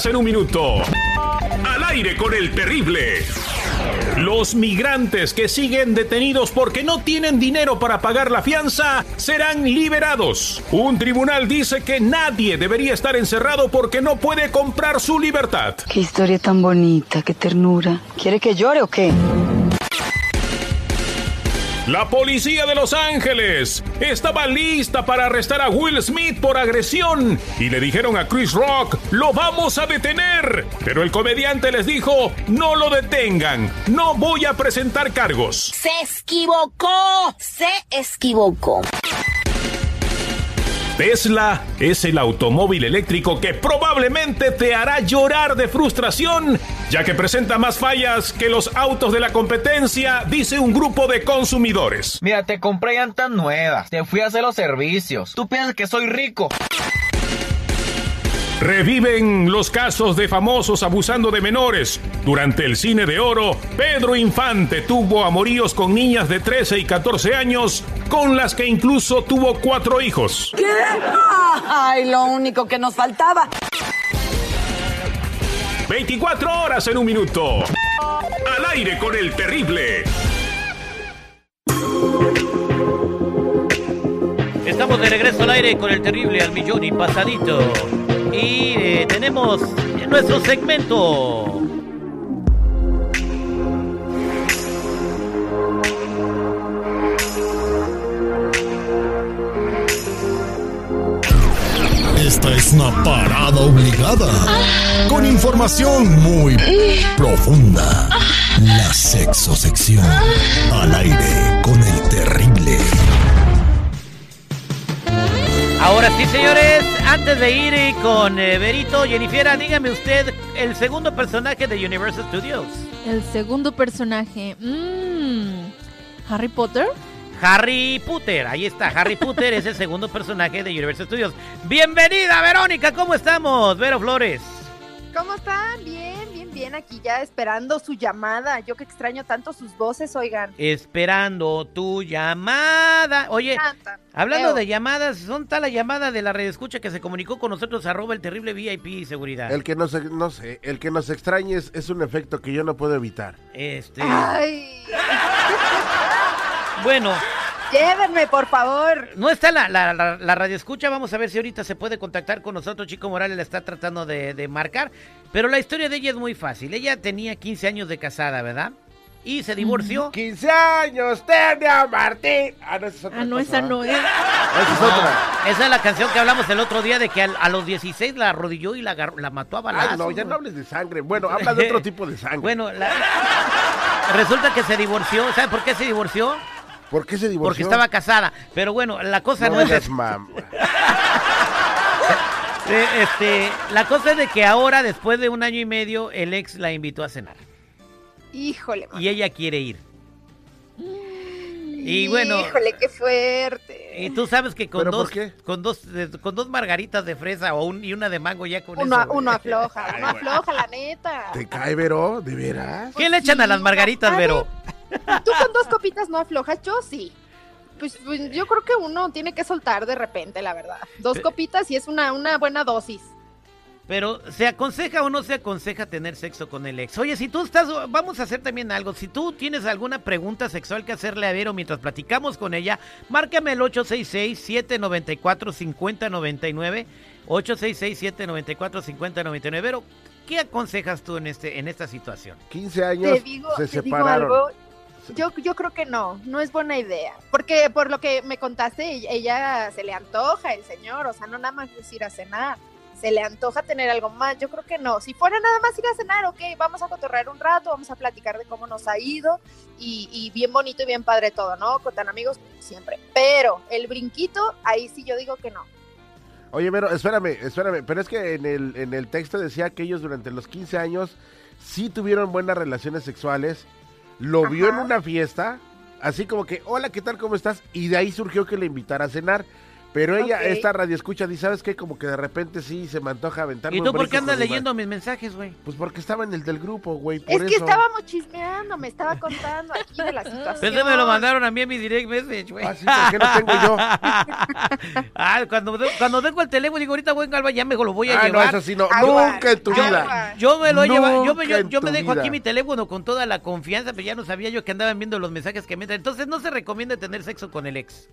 24 horas en un minuto. Al aire con el terrible. Los migrantes que siguen detenidos porque no tienen dinero para pagar la fianza serán liberados. Un tribunal dice que nadie debería estar encerrado porque no puede comprar su libertad. Qué historia tan bonita, qué ternura. ¿Quiere que llore o qué? La policía de Los Ángeles estaba lista para arrestar a Will Smith por agresión y le dijeron a Chris Rock, lo vamos a detener. Pero el comediante les dijo, no lo detengan, no voy a presentar cargos. Se equivocó, se equivocó. Tesla es el automóvil eléctrico que probablemente te hará llorar de frustración, ya que presenta más fallas que los autos de la competencia, dice un grupo de consumidores. Mira, te compré llantas nuevas, te fui a hacer los servicios. Tú piensas que soy rico. Reviven los casos de famosos abusando de menores. Durante el cine de oro, Pedro Infante tuvo amoríos con niñas de 13 y 14 años, con las que incluso tuvo cuatro hijos. ¿Qué? Ay, lo único que nos faltaba. 24 horas en un minuto. Al aire con el terrible. Estamos de regreso al aire con el terrible al millón y pasadito. Y eh, tenemos nuestro segmento. Esta es una parada obligada. Con información muy profunda. La sexo sección. Al aire con el terrible. Ahora sí, señores, antes de ir eh, con eh, Berito, Jennifer, dígame usted el segundo personaje de Universal Studios. El segundo personaje. Mmm. Harry Potter. Harry Potter, ahí está, Harry Potter es el segundo personaje de Universal Studios. Bienvenida, Verónica, ¿cómo estamos? Vero Flores. ¿Cómo están? Bien, bien, bien. Aquí ya esperando su llamada. Yo que extraño tanto sus voces, oigan. Esperando tu llamada. Oye, hablando de llamadas, ¿son tal la llamada de la red escucha que se comunicó con nosotros arroba el terrible VIP y seguridad? El que nos, no sé, el que nos extrañe es, es un efecto que yo no puedo evitar. Este, Ay, bueno, llévenme, por favor. no está la, la, la, la radio escucha, vamos a ver si ahorita se puede contactar con nosotros. Chico Morales la está tratando de, de marcar, pero la historia de ella es muy fácil. Ella tenía 15 años de casada, ¿verdad? Y se divorció. 15 años tenía Martín. Ah, no, esa es otra Ah, no, cosa, esa ¿va? no es. Esa es otra. Esa es la canción que hablamos el otro día de que a, los 16 la arrodilló y la, la mató a balazos. Ay, no, ya no hables de sangre. Bueno, habla de otro tipo de sangre. Bueno, la- resulta que se divorció. ¿Sabe por qué se divorció? ¿Por qué se divorció? Porque estaba casada. Pero bueno, la cosa no, No es... seas de- mam- eh, este, la cosa es de que ahora, después de un año y medio, el ex la invitó a cenar. Híjole, man. Y ella quiere ir. Y bueno, Híjole, qué fuerte. y tú sabes que con ¿Pero por dos, qué? con dos, eh, con dos margaritas de fresa o un, y una de mango ya con Uno, eso. uno afloja, uno afloja, la neta. ¿Te cae, Vero? ¿De veras? ¿Qué le echan a las margaritas, A Vero? Tú con dos copitas no aflojas, yo sí. Pues, pues, yo creo que uno tiene que soltar de repente, la verdad. Dos copitas y es una, una buena dosis. Pero, ¿se aconseja o no se aconseja tener sexo con el ex? Oye, si tú estás, vamos a hacer también algo. Si tú tienes alguna pregunta sexual que hacerle a Vero mientras platicamos con ella, márcame el 866-794-5099. 866-794-5099. Vero, ¿qué aconsejas tú en, este, en esta situación? 15 años Te digo, se te digo separaron. algo. Yo, yo creo que no, no es buena idea. Porque por lo que me contaste, ella, ella se le antoja el señor, o sea, no nada más es ir a cenar. Se le antoja tener algo más. Yo creo que no. Si fuera nada más ir a cenar, ok, vamos a cotorrear un rato, vamos a platicar de cómo nos ha ido y, y bien bonito y bien padre todo, ¿no? Con tan amigos siempre. Pero el brinquito, ahí sí yo digo que no. Oye, Vero, espérame, espérame. Pero es que en el, en el texto decía que ellos durante los 15 años sí tuvieron buenas relaciones sexuales. Lo vio en una fiesta, así como que, hola, ¿qué tal? ¿Cómo estás? Y de ahí surgió que le invitara a cenar. Pero ella, esta radio escucha, dice, ¿sabes qué? Como que de repente sí se me antoja aventarme ¿Y tú por qué andas leyendo mis mensajes, güey? Pues porque estaba en el del grupo, güey, por Es que eso. estábamos chismeando, me estaba contando aquí de la situación. Pero me lo mandaron a mí en mi direct message, güey. Ah, sí, ¿por qué no tengo yo? ah, cuando, cuando tengo el teléfono, digo, ahorita voy en Galva, ya me lo voy a Ah, no, llevar. eso sí, no, Agua, nunca en tu agua. vida. Yo me lo he llevado, yo me, yo, yo me dejo vida. aquí mi teléfono con toda la confianza, pero ya no sabía yo que andaban viendo los mensajes que me entran. Entonces no se recomienda tener sexo con el ex.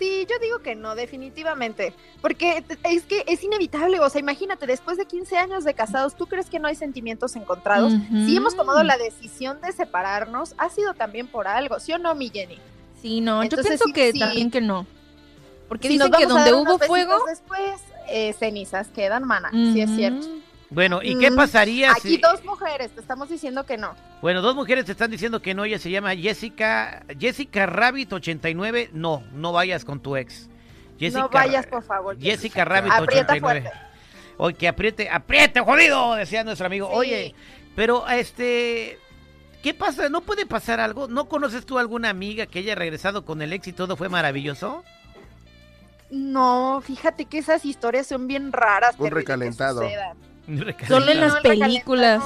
Sí, yo digo que no, definitivamente. Porque es que es inevitable. O sea, imagínate, después de 15 años de casados, ¿tú crees que no hay sentimientos encontrados? Ujú. Si hemos tomado la decisión de separarnos, ha sido también por algo, ¿sí o no, mi Jenny? Sí, no, Entonces, yo pienso sí, que sí. también que no. Porque Si dicen que donde hubo fuego. Después, eh, cenizas quedan, mana. Sí, es cierto. Bueno, ¿y qué Mm, pasaría Aquí si... dos mujeres, te estamos diciendo que no. Bueno, dos mujeres te están diciendo que no, ella se llama Jessica, Jessica Rabbit 89. No, no vayas con tu ex. Jessica, no vayas, por favor. Jessica Rabbit Aprieta 89. fuerte. Oye, que apriete, apriete, jodido, decía nuestro amigo. Sí. Oye, pero este, ¿qué pasa? ¿No puede pasar algo? ¿No conoces tú alguna amiga que haya regresado con el ex y todo fue maravilloso? No, fíjate que esas historias son bien raras. Un que recalentado. sucedan. Solo en las películas.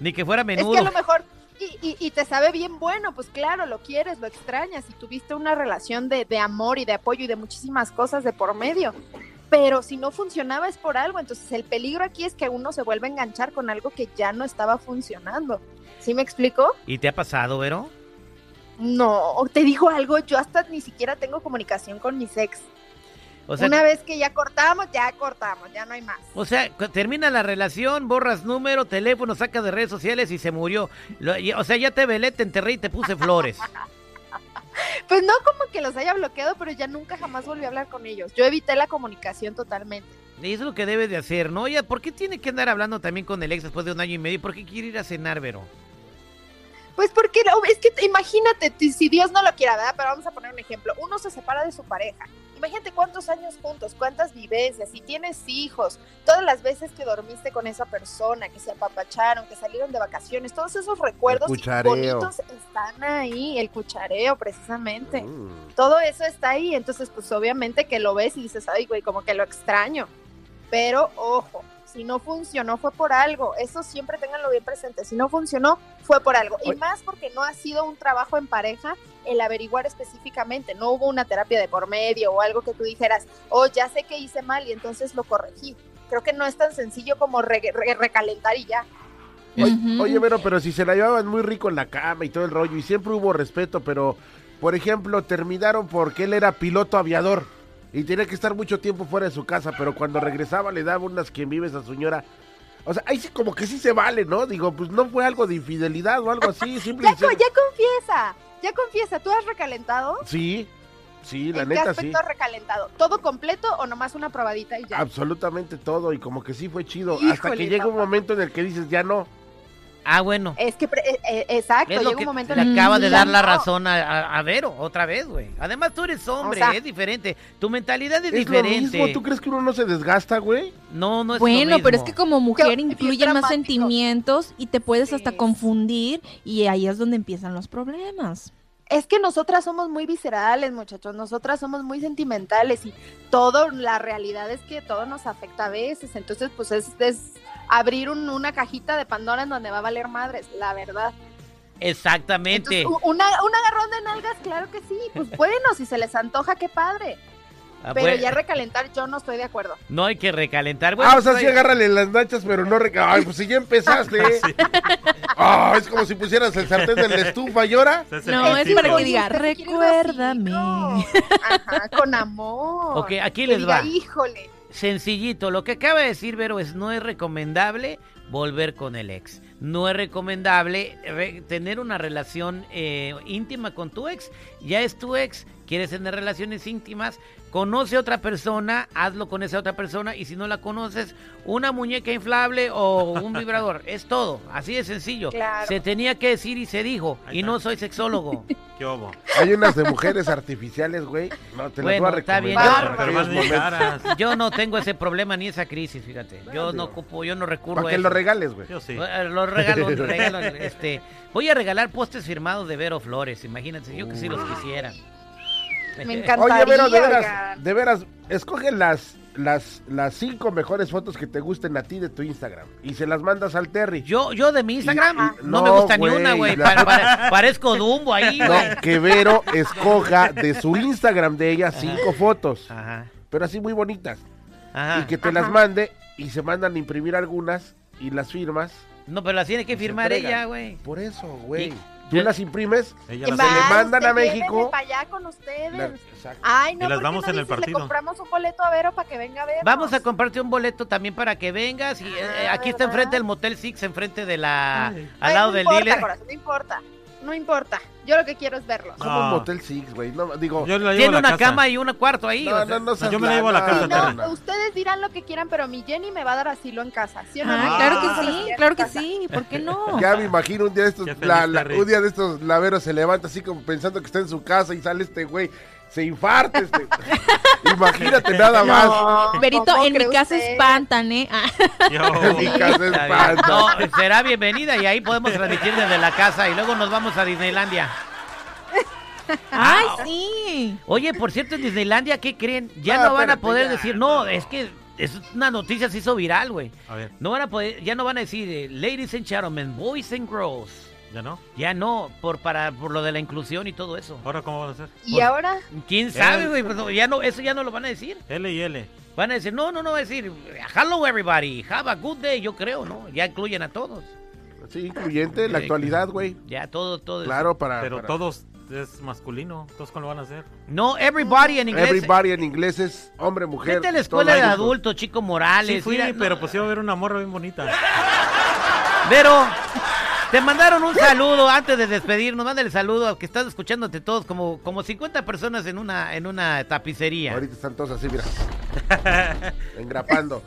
Ni que fuera Es menudo. que a lo mejor, y, y- y te sabe bien bueno, pues claro, lo quieres, lo extrañas y tuviste una relación de, de amor y de apoyo y de muchísimas cosas de por medio. Pero si no funcionaba es por algo, entonces el peligro aquí es que uno se vuelve a enganchar con algo que ya no estaba funcionando. ¿Sí me explico? ¿Y te ha pasado, Vero? No, te digo algo, yo hasta ni siquiera tengo comunicación con mis ex. O sea, Una vez que ya cortamos, ya cortamos, ya no hay más. o sea, termina la relación, borras número, teléfono, sacas de redes sociales y se murió. Lo- y- o sea, ya te velé, te enterré y te puse flores. Pues no como que los haya bloqueado, pero ya nunca jamás volví a hablar con ellos. Yo evité la comunicación totalmente. Y es lo que debes de hacer, ¿no? Ya, ¿por qué tiene que andar hablando también con el ex después de un año y medio? ¿Por qué quiere ir a cenar, Vero? Pues porque no, es que imagínate, si Dios no lo quiera, ¿verdad? Pero vamos a poner un ejemplo. Uno se separa de su pareja. Imagínate cuántos años juntos, cuántas vivencias, si tienes hijos, todas las veces que dormiste con esa persona, que se apapacharon, que salieron de vacaciones, todos esos recuerdos bonitos están ahí, el cuchareo precisamente. Mm. Todo eso está ahí, entonces pues obviamente que lo ves y dices, ay güey, como que lo extraño. Pero ojo, si no funcionó fue por algo, eso siempre ténganlo bien presente, si no funcionó fue por algo. Y más porque no ha sido un trabajo en pareja el averiguar específicamente, no hubo una terapia de por medio o algo que tú dijeras, oh, ya sé que hice mal y entonces lo corregí. Creo que no es tan sencillo como re- re- recalentar y ya. Oye, Ujú. oye, pero, pero si se la llevaban muy rico en la cama y todo el rollo, y siempre hubo respeto, pero, por ejemplo, terminaron porque él era piloto aviador y tenía que estar mucho tiempo fuera de su casa, pero cuando regresaba le daba unas quien vives a su señora. O sea, ahí sí como que sí se vale, ¿no? Digo, pues no fue algo de infidelidad o algo así, simple Ya, ya confiesa, ya confiesa, ¿tú has recalentado? Sí, sí, la ¿En qué neta sí. aspecto has recalentado? ¿Todo completo o nomás una probadita y ya? Absolutamente todo, y como que sí fue chido. hasta que llega un momento en el que dices, ya no. Ah, bueno. Es que, pre- eh, eh, exacto, Es llega que un momento le en el que acaba de dar la no. razón a, a- a Vero, otra vez, güey. Además, tú eres hombre, sea, es diferente. Tu mentalidad es, Es diferente. lo mismo, ¿tú crees que uno no se desgasta, güey? No, no es lo Bueno, pero es mismo. que como mujer bien más sentimientos y te puedes hasta confundir y ahí es donde empiezan los problemas. Es que nosotras somos muy viscerales, muchachos, nosotras somos muy sentimentales y todo, la realidad es que todo nos afecta a veces, entonces pues es, es abrir un- una cajita de Pandora en donde va a valer madres, la verdad. Exactamente. Entonces, una, un agarrón de nalgas, claro que sí, pues bueno, si se les antoja, qué padre, Ah, pero bueno, ya recalentar yo no estoy de acuerdo. no hay que recalentar. Bueno, ah, o sea, pues, sí agárrale las nachas, pero no reca... Ay, pues si ya empezaste. Ah, es como si pusieras el sartén en la estufa y ahora. No, es para que diga, recuérdame. Ajá, con amor. Ok, aquí les diga, va. Híjole. Sencillito, lo que acaba de decir Vero es no es recomendable volver con el ex. No es recomendable re- tener una relación eh, íntima con tu ex. Ya es tu ex, quieres tener relaciones íntimas, conoce a otra persona, hazlo con esa otra persona y si no la conoces, una muñeca inflable o un vibrador. es todo, así de sencillo. Claro. Se tenía que decir y se dijo. Ahí Y está. no soy sexólogo. ¿Qué hubo? Hay unas de mujeres artificiales, güey. No, te las Bueno, voy a está bien, yo- no tengo ese problema ni esa crisis, fíjate. Yo no ocupo, yo no recurro Para a que lo regales, güey. Yo sí. Los regalo, regalo, este, voy a regalar postes firmados de Vero Flores, imagínate, yo que sí los quisiera. Me encantaría. Oye, Vero, de veras, oigan. de veras, escoge las, las, las cinco mejores fotos que te gusten a ti de tu Instagram y se las mandas al Terry. Yo, yo de mi Instagram no, No, me gusta ni una, güey. la- parezco Dumbo ahí, No, que Vero escoja de su Instagram de ella cinco fotos, Ajá, pero así muy bonitas. ajá. Y que te las mande y se mandan a imprimir algunas y las firmas. No, pero las tiene que firmar ella, güey. Por eso, güey. Y- Tú yo- las imprimes, Ella ¿Qué las- se le mandan a México. llévenme pa' allá con ustedes. la-. Ay, no, Y las ¿por qué damos no en el dices, partido. Le compramos un boleto a Vero para que venga a ver. Vamos a comprarte un boleto también para que vengas. Y, eh, Ah, aquí está ¿verdad? enfrente del Motel Six, enfrente de la... Ay. al lado no del importa, dealer. corazón, no importa. No importa. Yo lo que quiero es verlos. Como No. un Motel Six, güey. No, digo, Yo la llevo a Tiene una casa. cama y un cuarto ahí. no, o sea. no, no yo me la llevo a la casa, no, ustedes dirán lo que quieran, pero mi Jenny me va a dar asilo en casa. ¿sí o no? Ah, Mi claro que sí, claro que sí. ¿Por qué no? Ya me imagino un día de estos, la- la- un día de estos laveros se levanta así como pensando que está en su casa y sale este güey, se infarta este. Imagínate nada más. No, Berito, ¿cómo en mi casa usted? espantan, ¿eh? Ah, Yo- En mi casa Está bien. espanta. No, será bienvenida y ahí podemos transmitir desde la casa y luego nos vamos a Disneylandia. ¡Ay, sí! Oye, por cierto, en Disneylandia, ¿qué creen? Ya No, no van a poder ya, decir, no, es que es una noticia se hizo viral, güey. A ver, No van a poder, ya no van a decir, eh, ladies and gentlemen, boys and girls. ¿Ya no? Ya no, por para por lo de la inclusión y todo eso. ¿Ahora cómo van a hacer? ¿Y ahora? ¿Quién sabe, güey? Pues no, ya no, eso ya no lo van a decir. L y L. Van a decir, no, no, no, va a decir, hello everybody, have a good day, yo creo, ¿no? Ya incluyen a todos. Sí, incluyente la actualidad, güey. Ya todo, todo. Claro, para. Pero para- todos es masculino. ¿Todos cómo lo van a hacer? No, everybody en inglés. Everybody en inglés es hombre, mujer. Vete a la escuela de adultos, Chico Morales. Sí fui, mira, no. pero pues iba a ver una morra bien bonita. Pero te mandaron un saludo antes de despedirnos. Mándale saludo a que estás escuchándote todos, como, como 50 personas en una, en una tapicería. Ahorita están todos así, mira. Engrapando.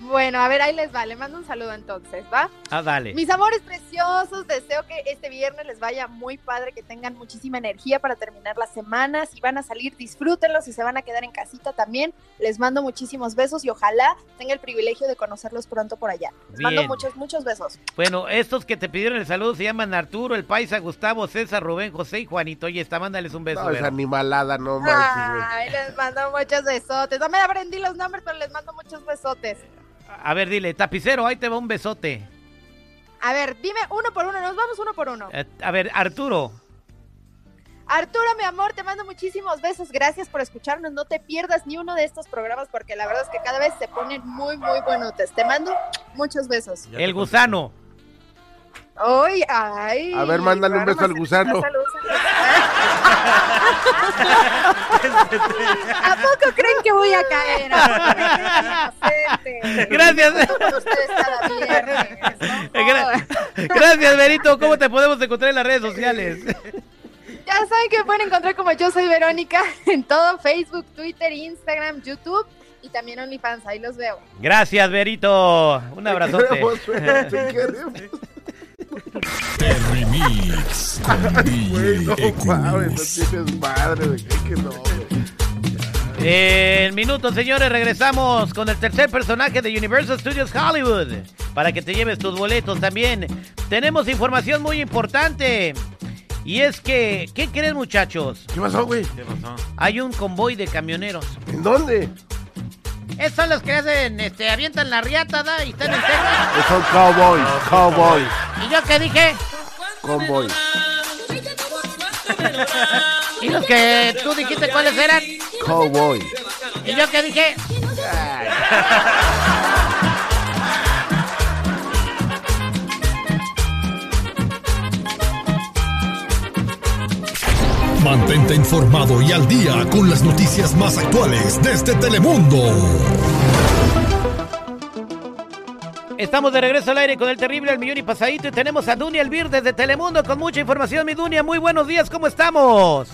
Bueno, a ver, ahí les va. Le mando un saludo entonces, ¿va? Ah, dale. Mis amores preciosos, deseo que este viernes les vaya muy padre, que tengan muchísima energía para terminar la semana. Si van a salir, disfrútenlos. Si se van a quedar en casita también, les mando muchísimos besos y ojalá tenga el privilegio de conocerlos pronto por allá. Les mando muchos, muchos besos. Bueno, estos que te pidieron el saludo se llaman Arturo, el Paisa, Gustavo, César, Rubén, José y Juanito. Oye, está, mándales un beso. No, esa animalada, no manches. Ay, les mando muchos besotes. No me aprendí los nombres, pero les mando muchos besotes. A ver, dile, tapicero, ahí te va un besote. A ver, dime uno por uno, nos vamos uno por uno. Eh, a ver, Arturo. Arturo, mi amor, te mando muchísimos besos. Gracias por escucharnos. No te pierdas ni uno de estos programas porque la verdad es que cada vez se ponen muy, muy buenotes. Te mando muchos besos. El gusano. Ay, ay. A ver, mándale un beso al gusano. ¿A poco creen que voy a caer? ¿A? Gracias. Gracias, Berito. ¿Cómo te podemos encontrar en las redes sociales? Ya saben que me pueden encontrar como yo soy Verónica en todo Facebook, Twitter, Instagram, YouTube y también OnlyFans. Ahí los veo. Gracias, Berito. Un abrazote. Queremos, queremos. Terry Mix con Güey, no DJ no. En minutos, señores, regresamos con el tercer personaje de Universal Studios Hollywood. Para que te lleves tus boletos también. Tenemos información muy importante. Y es que, ¿qué creen muchachos? ¿Qué pasó, güey? ¿Qué pasó? Hay un convoy de camioneros. ¿En dónde? Esos son los que hacen, este, avientan la riata, ¿da? Y están en Texas. Son cowboys, cowboys, ¿Y yo qué dije? cowboys. ¿Y los que tú dijiste cuáles eran? Cowboys. ¿Y yo qué dije? Mantente informado y al día con las noticias más actuales desde Telemundo. Estamos de regreso al aire con el terrible El Millón y Pasadito y tenemos a Dunia Elvir desde Telemundo con mucha información. Mi Dunia, muy buenos días, ¿cómo estamos?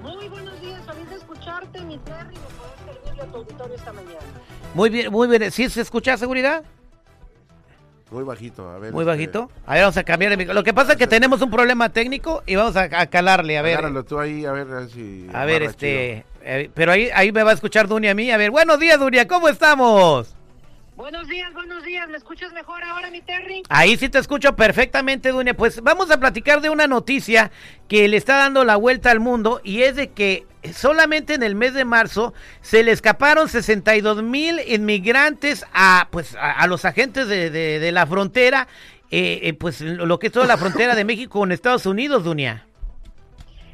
Muy buenos días, feliz de escucharte, mi Terry, de poder servirle a tu auditorio esta mañana. Muy bien, muy bien. ¿Sí se escucha seguridad? Muy bajito, a ver. Muy este, bajito. A ver, vamos a cambiar el micro. Lo que pasa es que tenemos un problema técnico y vamos a, a calarle, a ver. Agárralo tú ahí, a ver, a ver si. A ver, este... eh, pero ahí, ahí me va a escuchar Dunia a mí. A ver, buenos días, Dunia, ¿cómo estamos? Buenos días, buenos días. ¿Me escuchas mejor ahora, mi Terry? Ahí sí te escucho perfectamente, Dunia. Pues vamos a platicar de una noticia que le está dando la vuelta al mundo y es de que solamente en el mes de marzo se le escaparon 62 mil inmigrantes a, pues, a, a los agentes de, de- de la frontera, eh, eh, pues lo que es toda la frontera de México con Estados Unidos, Dunia.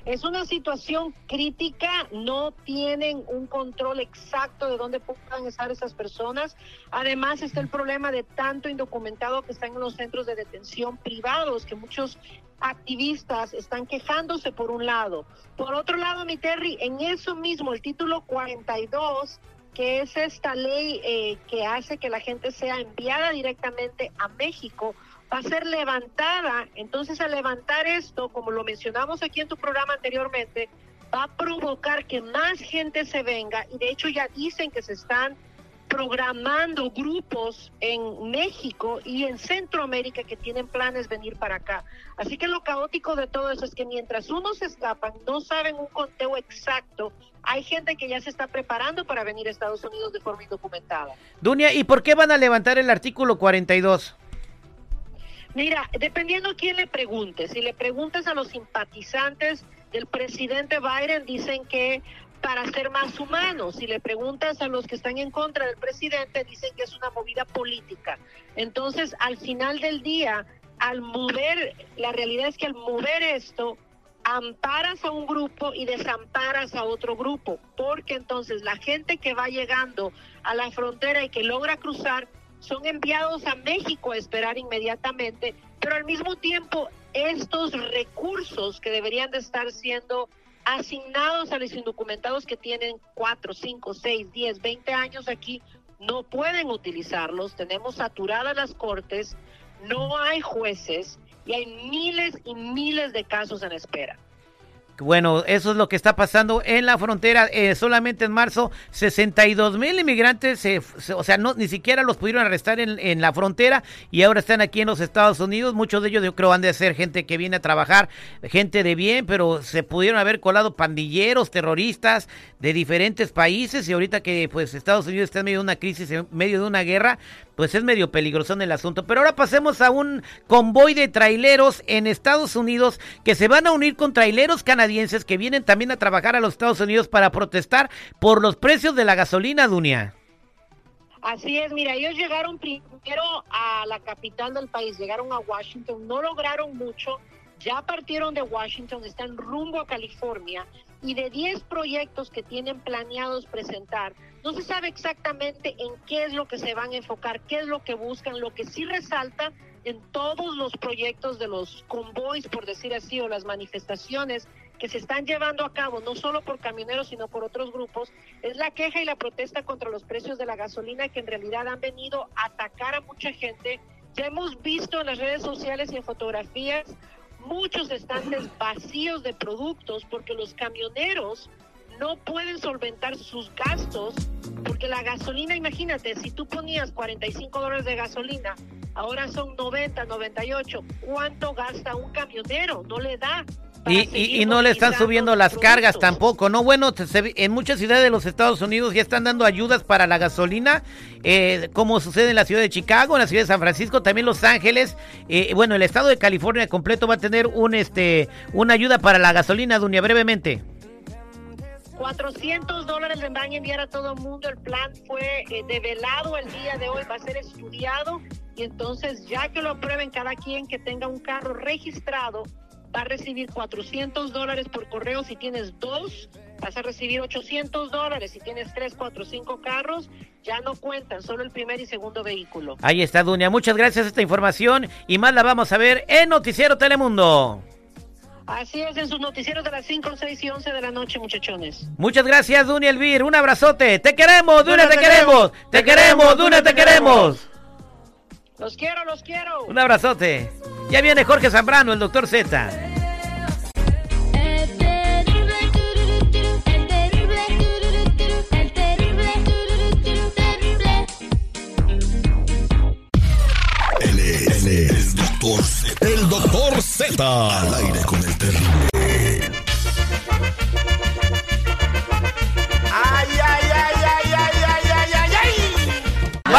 Es una situación crítica, no tienen un control exacto de dónde puedan estar esas personas. Además está el problema de tanto indocumentado que están en los centros de detención privados, que muchos activistas están quejándose por un lado. Por otro lado, mi Terry, en eso mismo, el título 42, que es esta ley eh, que hace que la gente sea enviada directamente a México, va a ser levantada. Entonces, al levantar esto, como lo mencionamos aquí en tu programa anteriormente, va a provocar que más gente se venga y de hecho ya dicen que se están programando grupos en México y en Centroamérica que tienen planes venir para acá. Así que lo caótico de todo eso es que mientras unos escapan, no saben un conteo exacto, hay gente que ya se está preparando para venir a Estados Unidos de forma indocumentada. Dunia, ¿y por qué van a levantar el artículo 42? Mira, dependiendo quién le preguntes, si le preguntas a los simpatizantes del presidente Biden, dicen que para ser más humanos, si le preguntas a los que están en contra del presidente, dicen que es una movida política. Entonces, al final del día, al mover, la realidad es que al mover esto, amparas a un grupo y desamparas a otro grupo, porque entonces la gente que va llegando a la frontera y que logra cruzar son enviados a México a esperar inmediatamente, pero al mismo tiempo estos recursos que deberían de estar siendo asignados a los indocumentados que tienen 4, 5, 6, 10, 20 años aquí, no pueden utilizarlos, tenemos saturadas las cortes, no hay jueces y hay miles y miles de casos en espera. Bueno, eso es lo que está pasando en la frontera. Eh, solamente en marzo, 62 mil inmigrantes, se- o sea, no ni siquiera los pudieron arrestar en, en la frontera y ahora están aquí en los Estados Unidos. Muchos de ellos yo creo han de ser gente que viene a trabajar, gente de bien, pero se pudieron haber colado pandilleros, terroristas de diferentes países y ahorita que pues Estados Unidos está en medio de una crisis, en medio de una guerra, pues es medio peligroso en el asunto. Pero ahora pasemos a un convoy de traileros en Estados Unidos que se van a unir con traileros canadienses que vienen también a trabajar a los Estados Unidos para protestar por los precios de la gasolina, Dunia. Así es, mira, ellos llegaron primero a la capital del país, llegaron a Washington, no lograron mucho, ya partieron de Washington, están rumbo a California y de 10 proyectos que tienen planeados presentar, no se sabe exactamente en qué es lo que se van a enfocar, qué es lo que buscan, lo que sí resalta en todos los proyectos de los convoys, por decir así, o las manifestaciones que se están llevando a cabo, no solo por camioneros, sino por otros grupos, es la queja y la protesta contra los precios de la gasolina que en realidad han venido a atacar a mucha gente. Ya hemos visto en las redes sociales y en fotografías muchos estantes vacíos de productos porque los camioneros no pueden solventar sus gastos porque la gasolina, imagínate, si tú ponías 45 dólares de gasolina, ahora son 90, 98, ¿cuánto gasta un camionero? No le da. Y, y- y no le están subiendo las cargas tampoco, ¿no? Bueno, se en muchas ciudades de los Estados Unidos ya están dando ayudas para la gasolina, eh, como sucede en la ciudad de Chicago, en la ciudad de San Francisco, también Los Ángeles. eh, bueno, el estado de California completo va a tener un este una ayuda para la gasolina, Dunia, brevemente. 400 dólares le van a enviar a todo el mundo. El plan fue eh, develado el día de hoy, va a ser estudiado y entonces ya que lo aprueben cada quien que tenga un carro registrado va a recibir 400 dólares por correo si tienes dos. Vas a recibir 800 dólares si tienes tres, cuatro, cinco carros. Ya no cuentan, solo el primer y segundo vehículo. Ahí está, Dunia. Muchas gracias por esta información y más la vamos a ver en Noticiero Telemundo. Así es, en sus noticieros de las 5, 6 y 11 de la noche, muchachones. Muchas gracias, Dunia Elvir. Un abrazote. Te queremos, Dunia, te te queremos. queremos. Te queremos, Dunia, te queremos. Los quiero, los quiero. Un abrazote. Ya viene Jorge Zambrano, el doctor Z. Él es, él es el doctor Z. El doctor Z. Al aire con el terrible.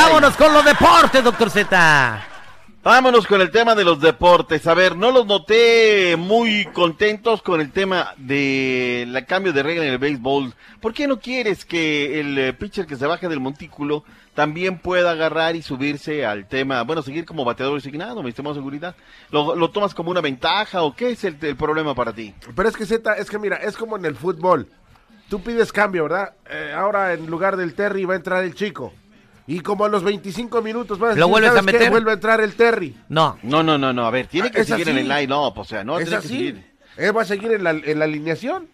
Vámonos con los deportes, doctor Z. Vámonos con el tema de los deportes. A ver, no los noté muy contentos con el tema del cambio de regla en el béisbol. ¿Por qué no quieres que el eh, pitcher que se baje del montículo también pueda agarrar y subirse al tema? Bueno, seguir como bateador designado, mi estimado seguridad. ¿Lo, lo tomas como una ventaja o qué es el, el problema para ti? Pero es que Z, es que mira, es como en el fútbol. Tú pides cambio, ¿verdad? Eh, ahora en lugar del Terry va a entrar el chico. Y como a los 25 minutos vas ¿Lo vuelves a ¿sabes qué? meter? Vuelve a entrar el Terry. No. No, no, no, no. A ver, tiene Ah, que seguir en el line, no, o sea, no, es tiene que así. seguir. Él va a seguir en la, en la alineación.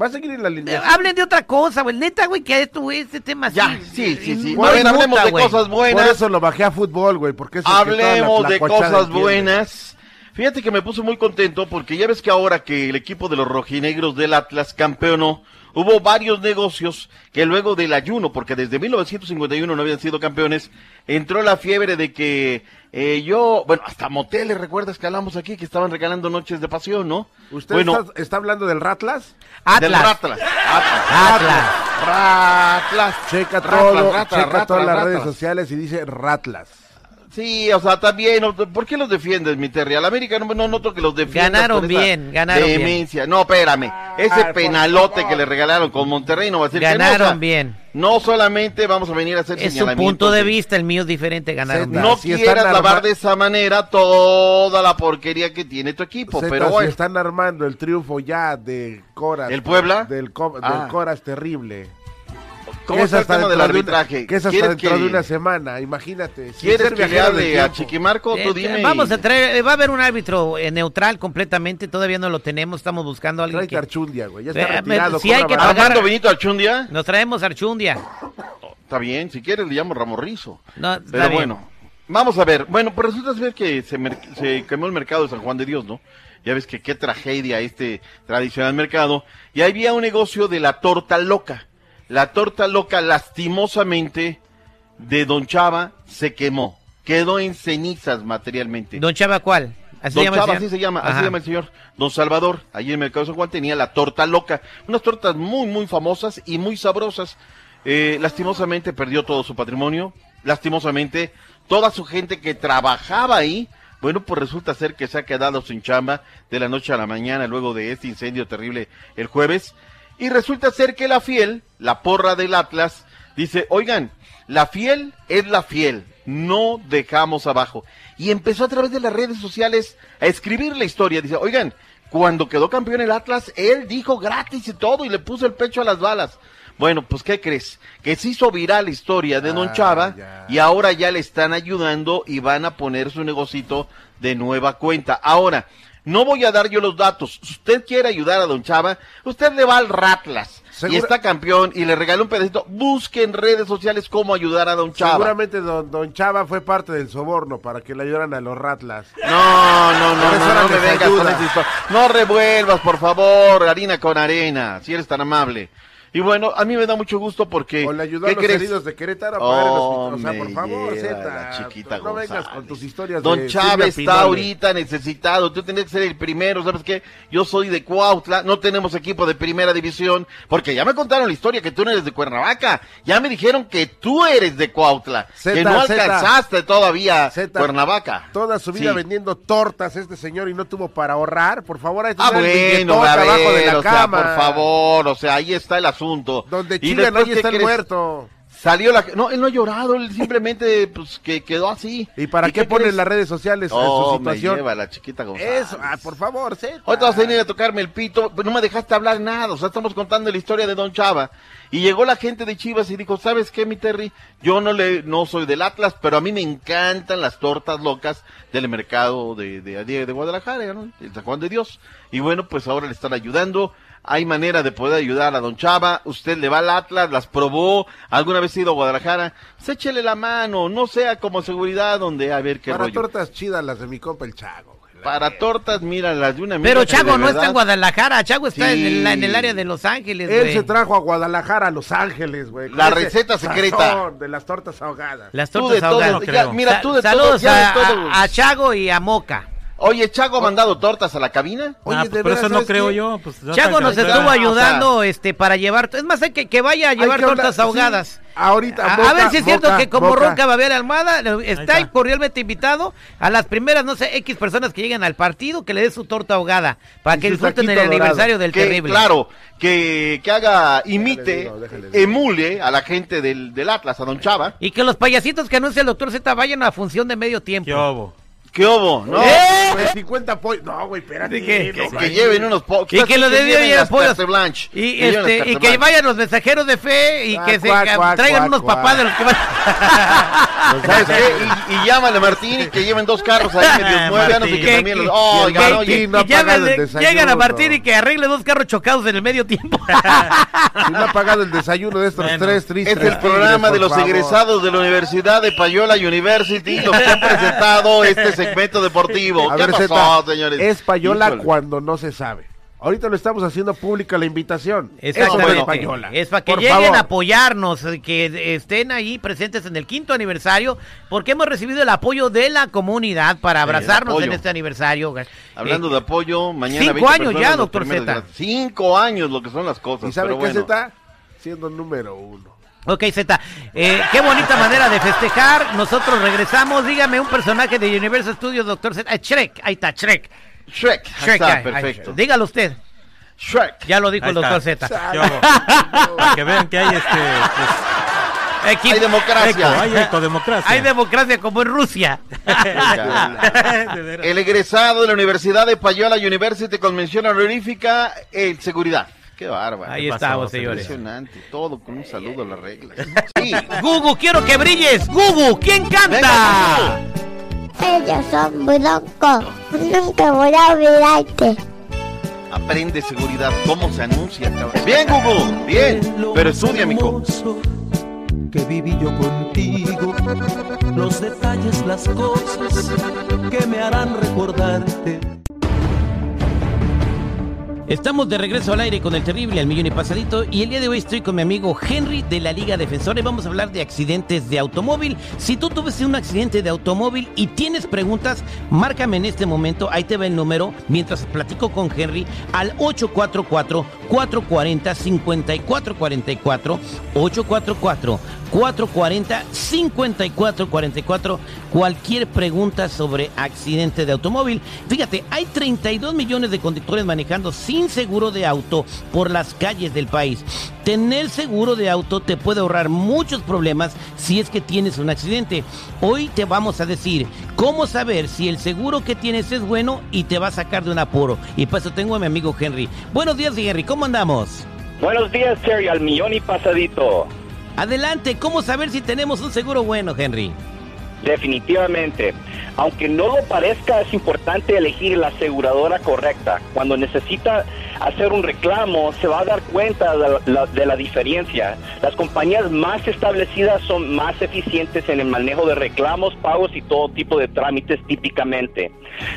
Va a seguir en la Eh, alineación. Hablen de otra cosa, güey. Neta, güey, que esto, güey, este tema Ya, sí. sí, sí, sí. no a ver, inmuta, hablemos de cosas buenas. Por eso lo bajé a fútbol, güey, porque es el que toda la Hablemos de cosas entiende. buenas. Fíjate que me puse muy contento porque ya ves que ahora que el equipo de los rojinegros del Atlas campeonó, hubo varios negocios que luego del ayuno, porque desde 1951 no habían sido campeones, entró la fiebre de que eh, yo, bueno, hasta moteles, ¿recuerdas que hablamos aquí que estaban regalando noches de pasión, no? ¿Usted bueno, está, está hablando del Ratlas? del Atlas. Ratlas. Atlas. Ratlas. Checa Ratlas, todo, Ratlas, checa Ratlas, todas las Ratlas. redes sociales y dice Ratlas. Sí, o sea, también. ¿por qué los defiendes, mi Terry? Al América no, no noto que los defiendas. Ganaron por esa bien, ganaron bien. demencia. No, espérame, ese Ay, por penalote que le regalaron con Monterrey no va a ser Ganaron bien. No solamente vamos a venir a hacer Es su señalamientos punto de vista, el mío es diferente, ganaron Zeta. No Si quieras lavar de esa manera toda la porquería que tiene tu equipo, Zeta, pero si bueno. están armando el triunfo ya de Coras. ¿El Puebla? Del, co- Ah. del Coras terrible. ¿Cómo está el tema del dentro de una- arbitraje? que es hasta ¿Quieres dentro que- de una semana, imagínate. ¿Quieres que le hable a. Chiquimarco? Tú Eh, dime. Vamos a traer, eh, va a haber un árbitro eh, neutral completamente, todavía no lo tenemos, estamos buscando a alguien que... Archundia, güey. Ya está Eh, retirado. si hay que pagar- Armando Benito Archundia. Nos traemos Archundia. Está bien, si quieres le llamo Ramorrizo. No, está Pero bien. bueno, vamos a ver. Bueno, pues resulta ser que se, mer- se quemó el mercado de San Juan de Dios, ¿no? Ya ves que qué tragedia este tradicional mercado. Y ahí había un negocio de la torta loca. La torta loca, lastimosamente, de Don Chava, se quemó. Quedó en cenizas materialmente. Don Chava, ¿cuál? Así Don se llama Chava, así se llama, así Ajá. se llama el señor. Don Salvador, allí en el Mercado de San Juan tenía la torta loca. Unas tortas muy, muy famosas y muy sabrosas. Eh, lastimosamente perdió todo su patrimonio. Lastimosamente, toda su gente que trabajaba ahí, bueno, pues resulta ser que se ha quedado sin chamba de la noche a la mañana luego de este incendio terrible el jueves. Y resulta ser que la fiel, la porra del Atlas, dice, oigan, la fiel es la fiel, no dejamos abajo. Y empezó a través de las redes sociales a escribir la historia. Dice, oigan, cuando quedó campeón el Atlas, él dijo gratis y todo y le puso el pecho a las balas. Bueno, pues ¿qué crees? Que se hizo viral la historia de Don Ah, Chava ya. y ahora ya le están ayudando y van a poner su negocito de nueva cuenta. Ahora, no voy a dar yo los datos. Si usted quiere ayudar a Don Chava, usted le va al Ratlas y está campeón y le regaló un pedacito. Busque en redes sociales cómo ayudar a Don Chava. Seguramente don, don Chava fue parte del soborno para que le ayudaran a los Ratlas. No, no, no, no, me vengas con. No revuelvas, por favor, harina con arena, si eres tan amable. Y bueno, a mí me da mucho gusto porque... O le ayudó ¿qué a los crees? heridos de Querétaro a pagar el Oh, hospital. O sea, por favor, Zeta, chiquita no vengas con tus historias Don de Chávez está Pinole. ahorita necesitado. Tú tienes que ser el primero. ¿Sabes qué? Yo soy de Cuautla. No tenemos equipo de primera división. Porque ya me contaron la historia que tú no eres de Cuernavaca. Ya me dijeron que tú eres de Cuautla. Zeta, que no Zeta. alcanzaste todavía Zeta, Cuernavaca. Toda su vida Sí. vendiendo tortas este señor y no tuvo para ahorrar. Por favor, ahí Ah, está el bueno, a abajo de ver, la o sea, cama. por favor, o sea, ahí está el asunto. Donde ahí ¿qué está el muerto. Salió la... No, él no ha llorado, él simplemente, pues, que quedó así. ¿Y para qué, ponen las redes sociales en su me situación? lleva la chiquita González. Eso, ah, por favor, Zeta. Ahorita vas a venir a tocarme el pito, pero no me dejaste hablar nada, o sea, estamos contando la historia de Don Chava. Y llegó la gente de Chivas y dijo, ¿sabes qué, mi Terry? Yo no le, no soy del Atlas, pero a mí me encantan las tortas locas del mercado de, de, de, de Guadalajara, ¿no? El San Juan de Dios. Y bueno, pues ahora le están ayudando. Hay manera de poder ayudar a Don Chava. Usted le va al Atlas, las probó. ¿Alguna vez ha ido a Guadalajara? Pues échele la mano, no sea como seguridad donde a ver qué Para rollo. tortas chidas las de mi compa el Chago. güey. Para tortas, mira, las de una amiga Pero Chago no está en Guadalajara, Chago está en, el, Sí. en el área de Los Ángeles, Él güey. se trajo a Guadalajara, a Los Ángeles, güey. La receta secreta. De las tortas ahogadas. Las tortas ahogadas. mira, tú de Saludos todo, ya a, de todo. a- a Chago y a Moca. Oye, ¿Chago ha mandado tortas a la cabina? Ah, pues por eso no creo yo. Pues, Chago nos estuvo o ayudando este para llevar, es más hay que, que vaya a llevar hablar- tortas sí, ahogadas. ahorita, A, a ver si es cierto Boca, que como Boca. ronca Babel Almada le- está, está. cordialmente invitado a las primeras, no sé, X personas que lleguen al partido que le dé su torta ahogada para Y que disfruten el dorado. aniversario del Que, terrible. claro, que, que haga, imite, digo, emule a la gente del, del Atlas, a Don Chava. Y que los payasitos que anuncia el doctor Z vayan a función de medio tiempo. ¿Qué hubo? ¿Qué hubo? ¿No? ¡Eh! Pues 50 pollos. No, güey, espérate. ¿Qué? no, Que güey. lleven unos po- Y que lo lleven debió ir las pollos. blanche. Y, Que lleven este, y que vayan los mensajeros de fe y Ah, que se cuac, que cuac, traigan cuac, unos papás de los que van. ¿Sabes qué? Y, y llámale a Martín y que lleven dos carros ahí medio muéganos y que, Que- también que- los... Oh, que- que- Y no llegan a Martín y que arregle dos carros chocados en el medio tiempo. Si no ha pagado el desayuno de estos Bueno, tres tristes. Es el programa de los egresados de la Universidad de Payola University los que han presentado este segmento deportivo. A ¿Qué ver, pasó, Zeta, señores? es payola Híjole. cuando no se sabe. Ahorita lo estamos haciendo pública la invitación. Eso Exactamente. es payola. Es para que Por lleguen favor. a apoyarnos, eh, que estén ahí presentes en el quinto aniversario, porque hemos recibido el apoyo de la comunidad para abrazarnos en este aniversario. Hablando Eh, de apoyo, mañana cinco 20 años ya, doctor gratis. Cinco años lo que son las cosas. ¿Y sabe pero qué bueno. está? Siendo número uno. Ok, Z, eh, qué bonita manera de festejar. Nosotros regresamos. Dígame un personaje de Universal Studios, doctor Z. Shrek, ahí está, Shrek. Shrek, ahí Shrek, está, ahí, perfecto. ahí. Dígalo usted. Shrek. Ya lo dijo Ahí el doctor. Z. Para que vean que hay este. pues, Hay democracia. eco, hay ecodemocracia. Hay democracia como en Rusia. El egresado de la Universidad de Payola University con mención honorífica en seguridad. Qué bárbaro. Ahí ¿Qué pasó, estamos, señores. Impresionante, todo con un saludo a las reglas. Sí. Gugu, quiero que brilles. Gugu, ¿quién canta? Ellos son muy locos. Nunca voy a olvidarte. Aprende seguridad, cómo se anuncia, cabrón. Bien, Google, bien. Pero estudia, mijo. que viví yo contigo, los detalles, las cosas que me harán recordarte. Estamos de regreso al aire con el terrible al millón y pasadito y el día de hoy estoy con mi amigo Henry de la Liga Defensora y vamos a hablar de accidentes de automóvil. Si tú tuviste un accidente de automóvil y tienes preguntas, márcame en este momento, ahí te va el número, mientras platico con Henry al 844-440-5444, 844-440-5444, cualquier pregunta sobre accidente de automóvil. Fíjate, hay 32 millones de conductores manejando sin seguro de auto por las calles del país. Tener seguro de auto te puede ahorrar muchos problemas si es que tienes un accidente. Hoy te vamos a decir cómo saber si el seguro que tienes es bueno y te va a sacar de un apuro. Y para eso tengo a mi amigo Henry. Buenos días, Henry, ¿cómo andamos? Buenos días, Terry, al millón y pasadito. Adelante, ¿cómo saber si tenemos un seguro bueno, Henry? Definitivamente. Aunque no lo parezca, es importante elegir la aseguradora correcta. Cuando necesita hacer un reclamo, se va a dar cuenta de la, diferencia. Las compañías más establecidas son más eficientes en el manejo de reclamos, pagos y todo tipo de trámites típicamente.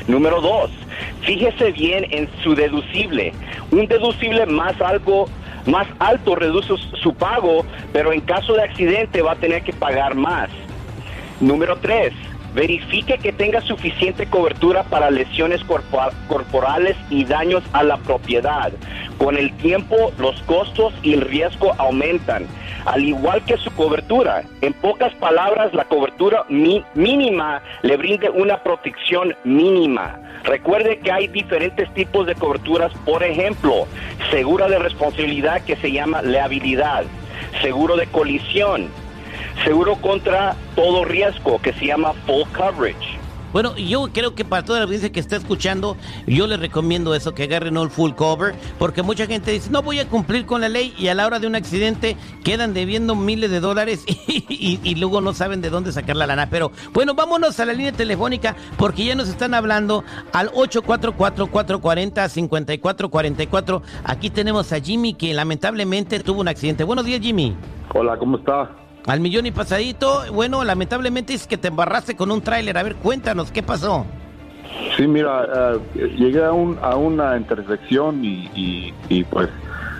Número dos, fíjese bien en su deducible. Un deducible más algo más alto reduce su pago, pero en caso de accidente va a tener que pagar más. Número 3. Verifique que tenga suficiente cobertura para lesiones corpora- corporales y daños a la propiedad. Con el tiempo, los costos y el riesgo aumentan, al igual que su cobertura. En pocas palabras, la cobertura mínima le brinde una protección mínima. Recuerde que hay diferentes tipos de coberturas, por ejemplo, seguro de responsabilidad que se llama leabilidad, seguro de colisión, seguro contra todo riesgo que se llama full coverage. Bueno, yo creo que para toda la audiencia que está escuchando, yo les recomiendo eso, que agarren un full cover, porque mucha gente dice, no voy a cumplir con la ley y a la hora de un accidente quedan debiendo miles de dólares y, y- y luego no saben de dónde sacar la lana. Pero bueno, vámonos a la línea telefónica porque ya nos están hablando al 844-440-5444. Aquí tenemos a Jimmy que lamentablemente tuvo un accidente. Buenos días, Jimmy. Hola, ¿cómo está? Al millón y pasadito, bueno, lamentablemente es que te embarraste con un tráiler. A ver, cuéntanos, ¿qué pasó? Sí, mira, eh, llegué a, un, a una intersección y, pues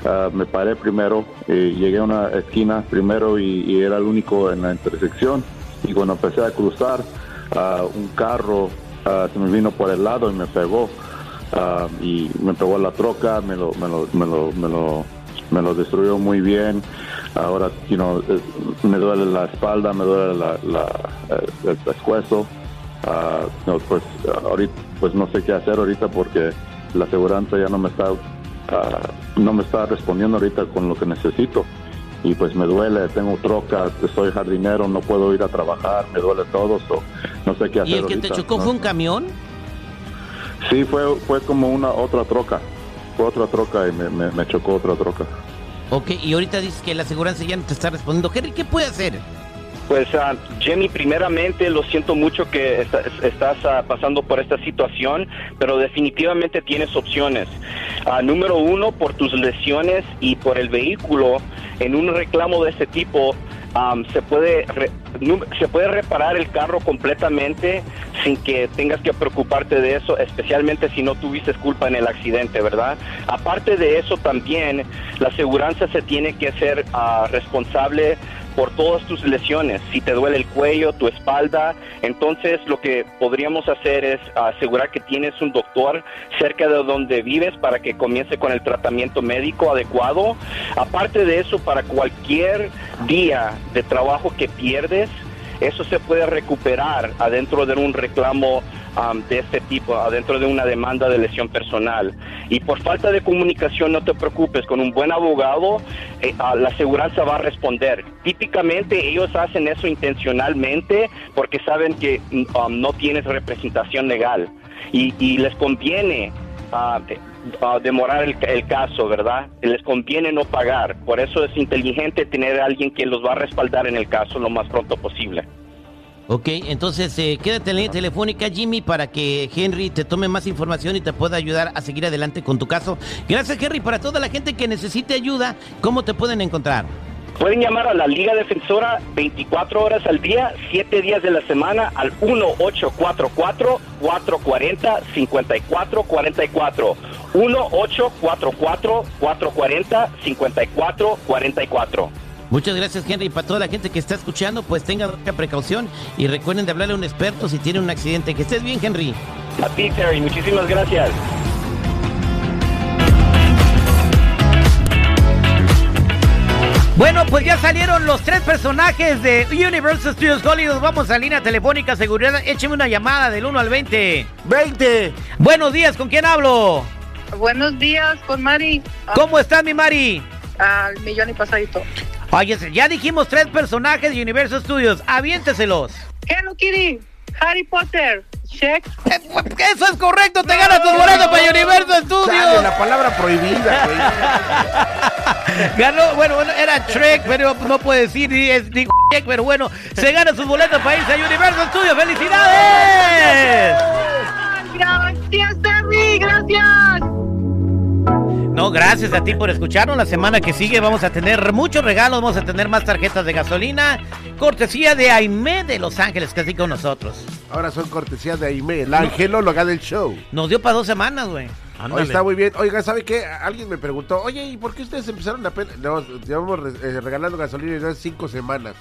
eh, me paré primero, eh, llegué a una esquina primero y, era el único en la intersección y cuando empecé a cruzar, ah, un carro se me vino por el lado y me pegó. Y me pegó la troca, me lo, me lo, me lo, me lo, me lo destruyó muy bien. Ahora, you know, me duele la espalda, me duele la, la- eh, el pescuezo. Ah, no, pues ahorita, pues no sé qué hacer ahorita porque la aseguranza ya no me está, ah, no me está respondiendo ahorita con lo que necesito. Y pues me duele, tengo troca, soy jardinero, no puedo ir a trabajar, me duele todo, so, no sé qué hacer ¿Y el que te chocó ¿no? fue un camión? Sí, fue, fue como una otra troca. Fue otra troca y me, me- me chocó otra troca. Ok, y ahorita dices que la aseguranza ya no te está respondiendo. Henry, ¿qué puede hacer? Pues ah, Jenny, primeramente lo siento mucho que esta- estás ah, pasando por esta situación, pero definitivamente tienes opciones. Ah, número uno, por tus lesiones y por el vehículo, en un reclamo de este tipo, am, se, puede se puede reparar el carro completamente sin que tengas que preocuparte de eso, especialmente si no tuviste culpa en el accidente, ¿verdad? Aparte de eso también, la aseguranza se tiene que ser ah, responsable por todas tus lesiones. Si te duele el cuello, tu espalda, entonces lo que podríamos hacer es asegurar que tienes un doctor cerca de donde vives para que comience con el tratamiento médico adecuado. Aparte de eso, para cualquier día de trabajo que pierdes, eso se puede recuperar adentro de un reclamo am, de este tipo, adentro de una demanda de lesión personal. Y por falta de comunicación, no te preocupes, con un buen abogado, eh, la aseguranza va a responder. Típicamente ellos hacen eso intencionalmente porque saben que am, no tienes representación legal y, y les conviene ah, demorar el, el caso, ¿verdad? Les conviene no pagar. Por eso es inteligente tener a alguien que los va a respaldar en el caso lo más pronto posible. Ok, entonces eh, quédate en la telefónica, Jimmy, para que Henry te tome más información y te pueda ayudar a seguir adelante con tu caso. Gracias, Henry. Para toda la gente que necesite ayuda, ¿cómo te pueden encontrar? Pueden llamar a la Liga Defensora 24 horas al día, 7 días de la semana al 1-844-440-5444. 1-844-440-5444. Muchas gracias, Henry. Y para toda la gente que está escuchando, pues tengan mucha precaución y recuerden de hablarle a un experto si tiene un accidente. Que estés bien, Henry. A ti, Terry, muchísimas gracias. Bueno, pues ya salieron los tres personajes de Universal Studios Hollywood. Vamos a línea telefónica, seguridad. Écheme una llamada del 1 al 20. ¡20! Buenos días, ¿con quién hablo? Buenos días, con Mari. ¿Cómo estás, mi Mari? Al millón y pasadito. Oye, ya dijimos tres personajes de Universal Studios. Aviénteselos. Hello Kitty, Harry Potter, check. Eso es correcto, te ganas tus boletos para Universal Studios. La palabra prohibida, güey. Ganó, bueno, bueno, era Shrek, pero no puede decir, ni es Shrek, pero bueno, se gana sus boletos para irse a Universal Studios. ¡Felicidades! No, gracias a ti por escucharnos. La semana que sigue vamos a tener muchos regalos, vamos a tener más tarjetas de gasolina, cortesía de Aimé de Los Ángeles, que así con nosotros. Ahora son cortesías de Aime, la angelóloga del show. Nos dio para dos semanas, güey. Hoy está muy bien. Oiga, ¿sabe qué? Alguien me preguntó, oye, ¿y por qué ustedes empezaron apenas? No, llevamos eh, regalando gasolina hace cinco semanas.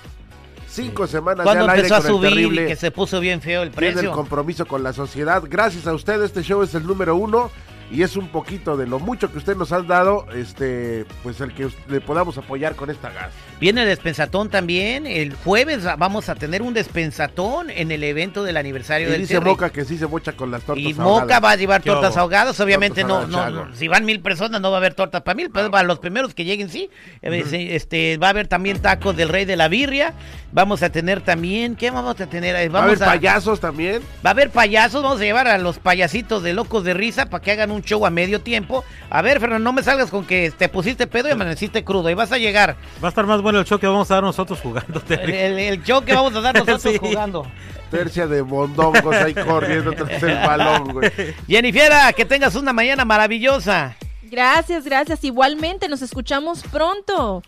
Cinco semanas Cuando ya al aire empezó a con el subir y terrible. que se puso bien feo el Tiene el precio. compromiso con la sociedad. Gracias a usted, este show es el número uno y es un poquito de lo mucho que usted nos ha dado, este, pues el que le podamos apoyar con esta gas. Viene el despensatón también. El jueves vamos a tener un despensatón en el evento del aniversario Y del dice Terry. Moca que sí se mocha con las tortas Y ahogadas. Moca va a llevar ¿Qué tortas ahogadas, obviamente no, Tortas no, si van mil personas no va a haber tortas para mil, pero para los primeros que lleguen sí. Eh, sí, Este, va a haber también tacos del rey de la birria, vamos a tener también, ¿qué vamos a tener? Eh, Va a Vamos haber payasos también. Va a haber payasos, vamos a llevar a los payasitos de locos de risa para que hagan un show a medio tiempo. A ver, Fernando, no me salgas con que te pusiste pedo y amaneciste crudo y vas a llegar. Va a estar más bueno el show que vamos a dar nosotros jugando. El, el- el show que vamos a dar nosotros Sí. jugando. Tercia de mondongos ahí corriendo tras el balón, güey. Jennifer, que tengas una mañana maravillosa. Gracias, gracias. Igualmente, nos escuchamos pronto.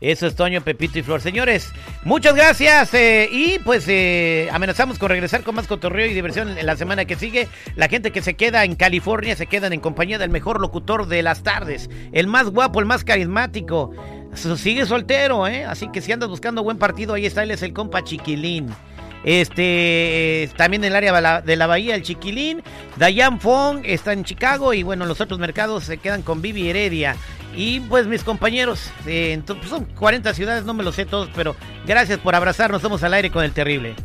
Eso es Toño, Pepito y Flor. Señores, muchas gracias. eh, y pues eh, amenazamos con regresar con más cotorreo y diversión en la semana que sigue. La gente que se queda en California se quedan en compañía del mejor locutor de las tardes. El más guapo, el más carismático. Sigue soltero, ¿eh? Así que si andas buscando buen partido, ahí está. Él es el compa Chiquilín. Este, eh, también en el área de la, Bahía, el Chiquilín. Dayan Fong está en Chicago y bueno, los otros mercados se quedan con Vivi Heredia. Y pues mis compañeros, eh, son 40 ciudades, no me lo sé todos, pero gracias por abrazarnos, somos al aire con el terrible.